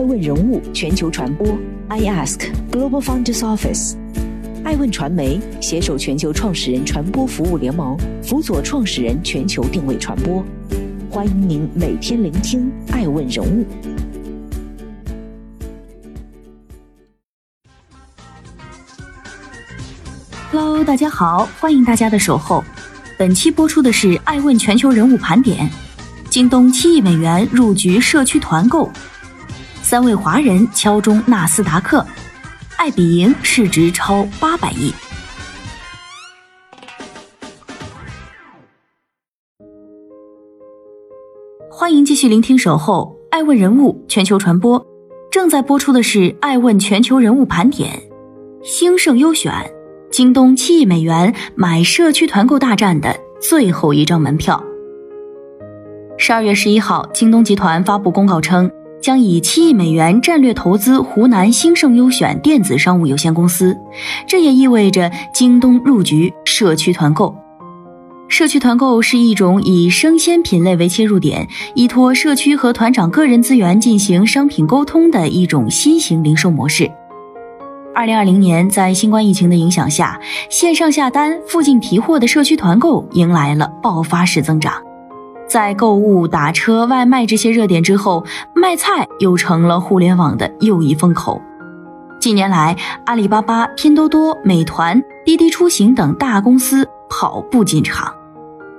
爱问人物全球传播，I Ask Global Founders Office，爱问传媒携手全球创始人传播服务联盟，辅佐创始人全球定位传播。欢迎您每天聆听爱问人物。Hello，大家好，欢迎大家的守候。本期播出的是爱问全球人物盘点。京东七亿美元入局社区团购，三位华人敲钟纳斯达克，爱彼迎市值超八百亿。欢迎继续聆听守候爱问人物全球传播，正在播出的是爱问全球人物盘点，兴盛优选。京东七亿美元买社区团购大战的最后一张门票。十二月十一号，京东集团发布公告称，将以七亿美元战略投资湖南兴盛优选电子商务有限公司。这也意味着京东入局社区团购。社区团购是一种以生鲜品类为切入点，依托社区和团长个人资源进行商品沟通的一种新型零售模式。二零二零年，在新冠疫情的影响下，线上下单、附近提货的社区团购迎来了爆发式增长。在购物、打车、外卖这些热点之后，卖菜又成了互联网的又一风口。近年来，阿里巴巴、拼多多、美团、滴滴出行等大公司跑步进场，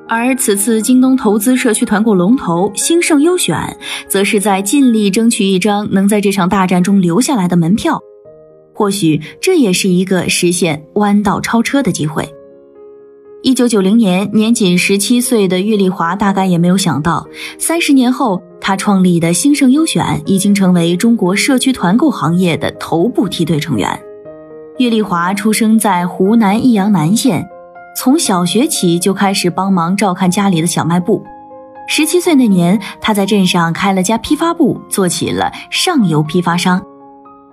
而此次京东投资社区团购龙头兴盛优选，则是在尽力争取一张能在这场大战中留下来的门票。或许这也是一个实现弯道超车的机会。一九九零年，年仅十七岁的岳丽华大概也没有想到，三十年后，他创立的兴盛优选已经成为中国社区团购行业的头部梯队成员。岳丽华出生在湖南益阳南县，从小学起就开始帮忙照看家里的小卖部。十七岁那年，他在镇上开了家批发部，做起了上游批发商。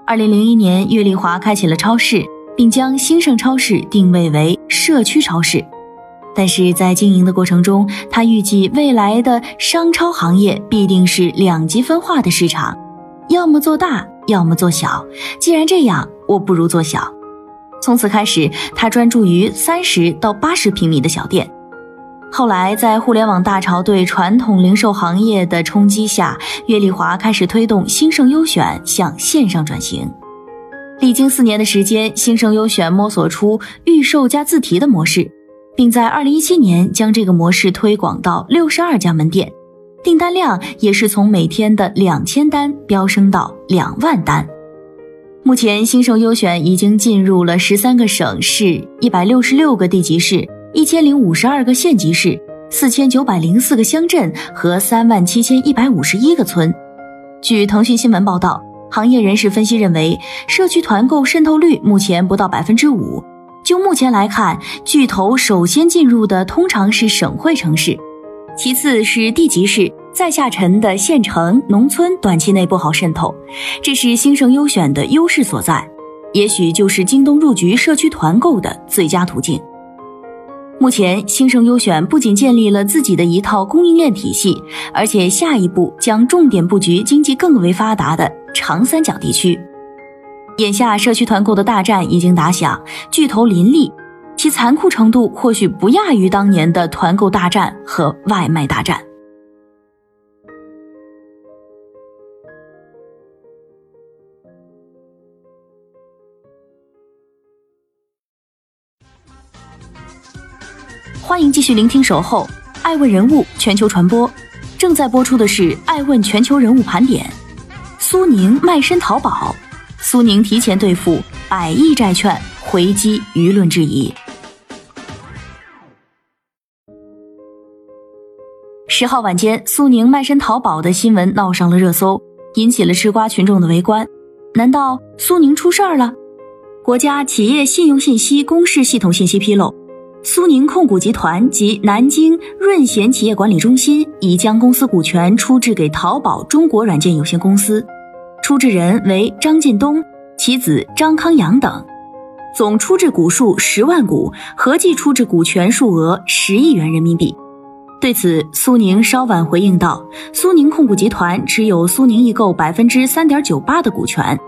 二零零一年，岳丽华开启了超市，并将兴盛超市定位为社区超市。但是在经营的过程中，他预计未来的商超行业必定是两极分化的市场，要么做大，要么做小。既然这样，我不如做小。从此开始，他专注于三十到八十平米的小店。后来，在互联网大潮对传统零售行业的冲击下，岳丽华开始推动兴盛优选向线上转型。历经四年的时间，兴盛优选摸索出预售加自提的模式，并在二零一七年将这个模式推广到六十二家门店，订单量也是从每天的两千单飙升到两万单。目前，兴盛优选已经进入了十三个省市、一百六十六个地级市。一千零五十二个县级市，四千九百零四个乡镇和三万七千一百五十一个村。据腾讯新闻报道，行业人士分析认为，社区团购渗透率目前不到百分之五。就目前来看，巨头首先进入的通常是省会城市，其次是地级市，再下沉的县城、农村短期内不好渗透。这是兴盛优选的优势所在，也许就是京东入局社区团购的最佳途径。目前，兴盛优选不仅建立了自己的一套供应链体系，而且下一步将重点布局经济更为发达的长三角地区。眼下，社区团购的大战已经打响，巨头林立，其残酷程度或许不亚于当年的团购大战和外卖大战。欢迎继续聆听《守候爱问人物全球传播》，正在播出的是《爱问全球人物盘点》。苏宁卖身淘宝，苏宁提前兑付百亿债券回击舆论质疑。十号晚间，苏宁卖身淘宝的新闻闹上了热搜，引起了吃瓜群众的围观。难道苏宁出事儿了？国家企业信用信息公示系统信息披露。苏宁控股集团及南京润贤企业管理中心已将公司股权出质给淘宝中国软件有限公司，出质人为张近东、其子张康阳等，总出质股数十万股，合计出质股权数额十亿元人民币。对此，苏宁稍晚回应道：“苏宁控股集团持有苏宁易购百分之三点九八的股权，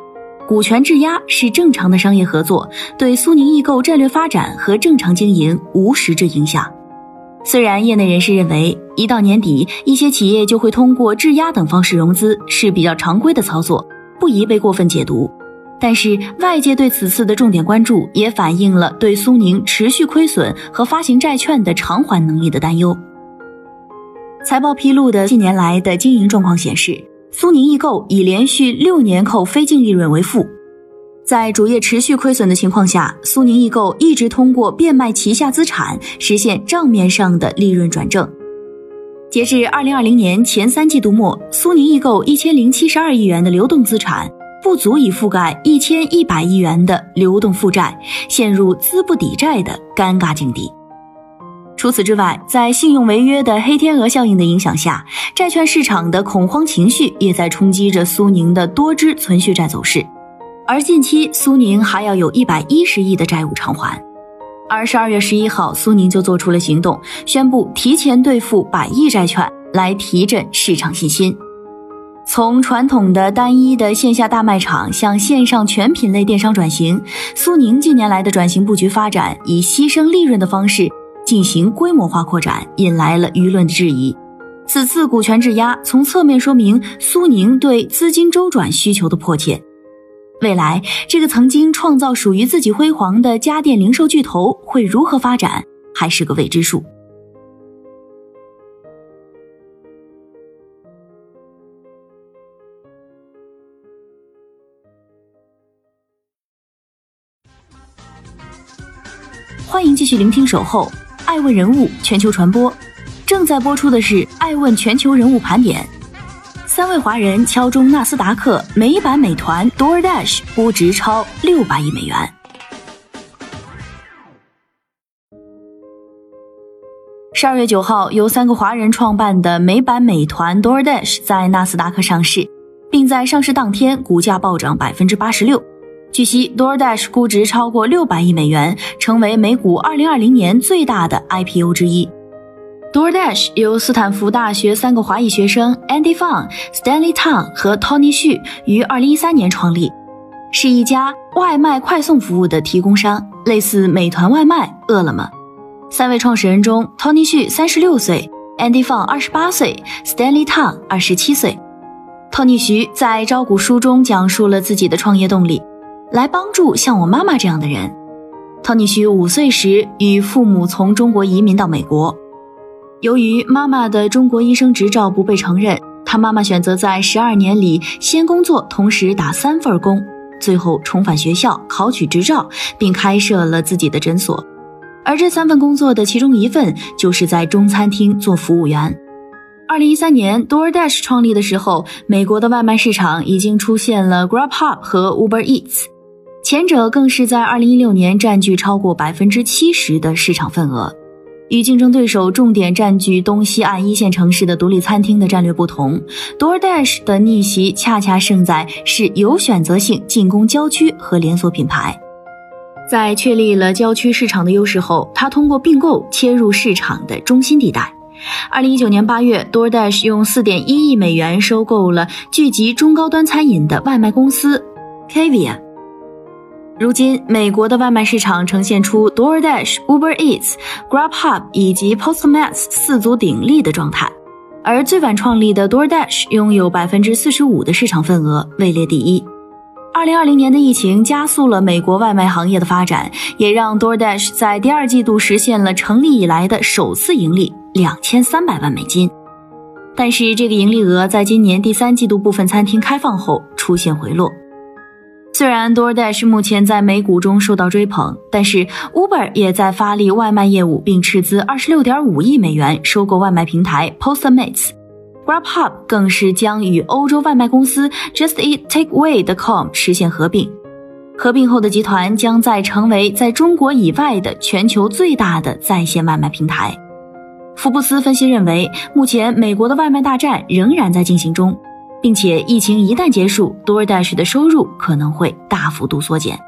股权质押是正常的商业合作，对苏宁易购战略发展和正常经营无实质影响。”虽然业内人士认为，一到年底，一些企业就会通过质押等方式融资，是比较常规的操作，不宜被过分解读。但是，外界对此次的重点关注，也反映了对苏宁持续亏损和发行债券的偿还能力的担忧。财报披露的近年来的经营状况显示，苏宁易购已连续六年扣非净利润为负。在主业持续亏损的情况下，苏宁易购一直通过变卖旗下资产实现账面上的利润转正。截至二零二零年前三季度末，苏宁易购一千零七十二亿元的流动资产不足以覆盖一千一百亿元的流动负债，陷入资不抵债的尴尬境地。除此之外，在信用违约的黑天鹅效应的影响下，债券市场的恐慌情绪也在冲击着苏宁的多只存续债走势。而近期，苏宁还要有一百一十亿的债务偿还。而十二月十一号，苏宁就做出了行动，宣布提前兑付百亿债券，来提振市场信心。从传统的单一的线下大卖场向线上全品类电商转型，苏宁近年来的转型布局发展，以牺牲利润的方式。进行规模化扩展，引来了舆论的质疑。此次股权质押，从侧面说明苏宁对资金周转需求的迫切。未来，这个曾经创造属于自己辉煌的家电零售巨头会如何发展，还是个未知数。欢迎继续聆听《守候》。爱问人物全球传播，正在播出的是《爱问全球人物盘点》。三位华人敲钟纳斯达克美版美团 DoorDash，估值超六百亿美元。十二月九号，由三个华人创办的美版美团 DoorDash 在纳斯达克上市，并在上市当天股价暴涨百分之八十六。据悉，DoorDash 估值超过六百亿美元，成为美股二零二零年最大的 IPO 之一。DoorDash 由斯坦福大学三个华裔学生 Andy Fang、Stanley Tang 和 Tony Xu 于二零一三年创立，是一家外卖快送服务的提供商，类似美团外卖、饿了么。三位创始人中，Tony Xu 三十六岁，Andy Fang 二十八岁，Stanley Tang 二十七岁。Tony 徐在招股书中讲述了自己的创业动力。来帮助像我妈妈这样的人。托尼徐五岁时与父母从中国移民到美国，由于妈妈的中国医生执照不被承认，他妈妈选择在十二年里先工作，同时打三份工，最后重返学校考取执照，并开设了自己的诊所。而这三份工作的其中一份就是在中餐厅做服务员。二零一三年，DoorDash 创立的时候，美国的外卖市场已经出现了 GrabHub 和 Uber Eats。前者更是在二零一六年占据超过百分之七十的市场份额。与竞争对手重点占据东西岸一线城市的独立餐厅的战略不同，DoorDash 的逆袭恰恰胜在是有选择性进攻郊区和连锁品牌。在确立了郊区市场的优势后，它通过并购切入市场的中心地带。二零一九年八月，DoorDash 用四点一亿美元收购了聚集中高端餐饮的外卖公司 Caviar。如今，美国的外卖市场呈现出 DoorDash、Uber Eats、GrabHub 以及 Postmates 四足鼎立的状态。而最晚创立的 DoorDash 拥有百分之四十五的市场份额，位列第一。二零二零年的疫情加速了美国外卖行业的发展，也让 DoorDash 在第二季度实现了成立以来的首次盈利两千三百万美金。但是，这个盈利额在今年第三季度部分餐厅开放后出现回落。虽然 DoorDash 目前在美股中受到追捧，但是 Uber 也在发力外卖业务，并斥资二十六点五亿美元收购外卖平台 Postmates。GrabHub 更是将与欧洲外卖公司 Just Eat Takeaway.com 实现合并。合并后的集团将在成为在中国以外的全球最大的在线外卖平台。福布斯分析认为，目前美国的外卖大战仍然在进行中。并且疫情一旦结束，DoorDash 的收入可能会大幅度缩减。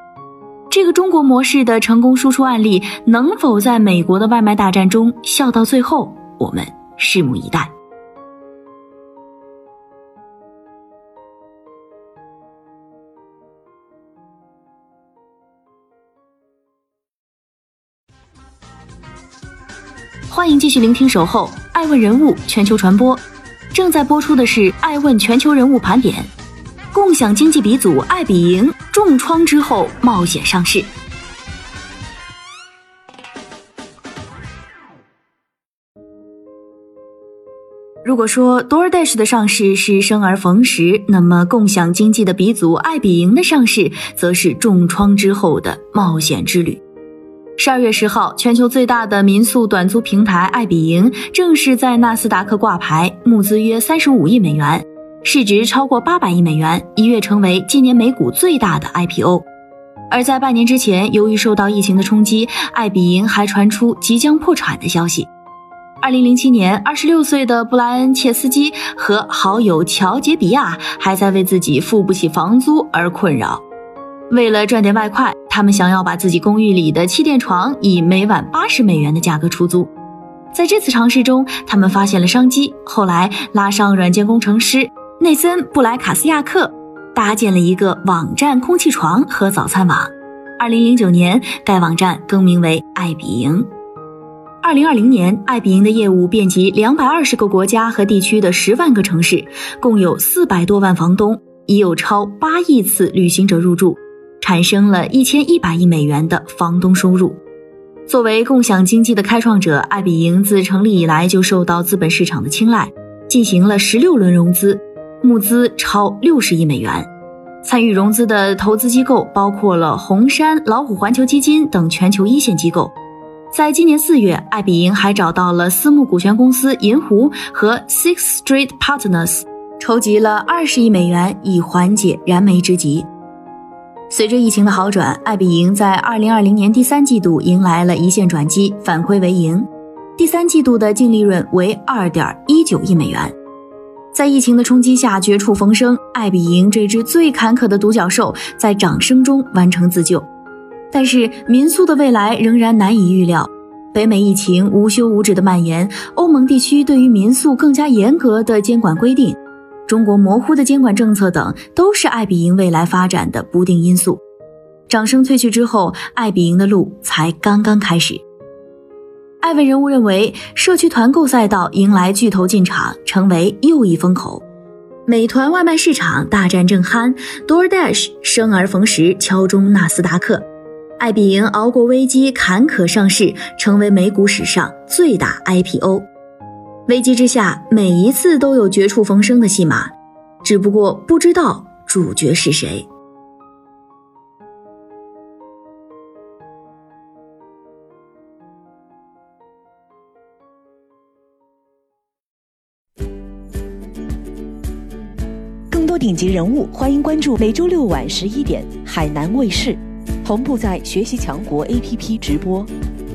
这个中国模式的成功输出案例能否在美国的外卖大战中笑到最后？我们拭目以待。欢迎继续聆听《守候爱问人物全球传播》，正在播出的是《爱问全球人物盘点》。共享经济鼻祖爱彼迎重创之后冒险上市。如果说 DoorDash 的上市是生而逢时，那么共享经济的鼻祖爱彼迎的上市，则是重创之后的冒险之旅。十二月十号，全球最大的民宿短租平台爱彼迎正式在纳斯达克挂牌，募资约三十五亿美元，市值超过八百亿美元，一跃成为今年美股最大的 IPO。而在半年之前，由于受到疫情的冲击，爱彼迎还传出即将破产的消息。二零零七年，二十六岁的布莱恩·切斯基和好友乔·杰比亚还在为自己付不起房租而困扰。为了赚点外快，他们想要把自己公寓里的气垫床以每晚八十美元的价格出租。在这次尝试中，他们发现了商机，后来拉上软件工程师内森·布莱卡斯亚克，搭建了一个网站空气床和早餐网。二零零九年，该网站更名为爱彼迎。二零二零年，爱彼迎的业务遍及两百二十个国家和地区的十万个城市，共有四百多万房东，已有超八亿次旅行者入住。产生了一千一百亿美元的房东收入。作为共享经济的开创者，爱彼迎自成立以来就受到资本市场的青睐，进行了十六轮融资，募资超六十亿美元。参与融资的投资机构包括了红杉、老虎环球基金等全球一线机构。在今年四月，爱彼迎还找到了私募股权公司银湖和 Six Street Partners，筹集了二十亿美元，以缓解燃眉之急。随着疫情的好转，爱彼迎在二零二零年第三季度迎来了一线转机，反亏为盈。第三季度的净利润为二点一九亿美元。在疫情的冲击下绝处逢生，爱彼迎这只最坎坷的独角兽在掌声中完成自救。但是民宿的未来仍然难以预料。北美疫情无休无止的蔓延，欧盟地区对于民宿更加严格的监管规定。中国模糊的监管政策等，都是爱彼迎未来发展的不定因素。掌声褪去之后，爱彼迎的路才刚刚开始。艾问人物认为，社区团购赛道迎来巨头进场，成为又一风口。美团外卖市场大战正酣，DoorDash 生而逢时敲钟纳斯达克，爱彼迎熬过危机，坎坷上市，成为美股史上最大 IPO。危机之下，每一次都有绝处逢生的戏码，只不过不知道主角是谁。更多顶级人物，欢迎关注每周六晚十一点海南卫视，同步在学习强国 APP 直播。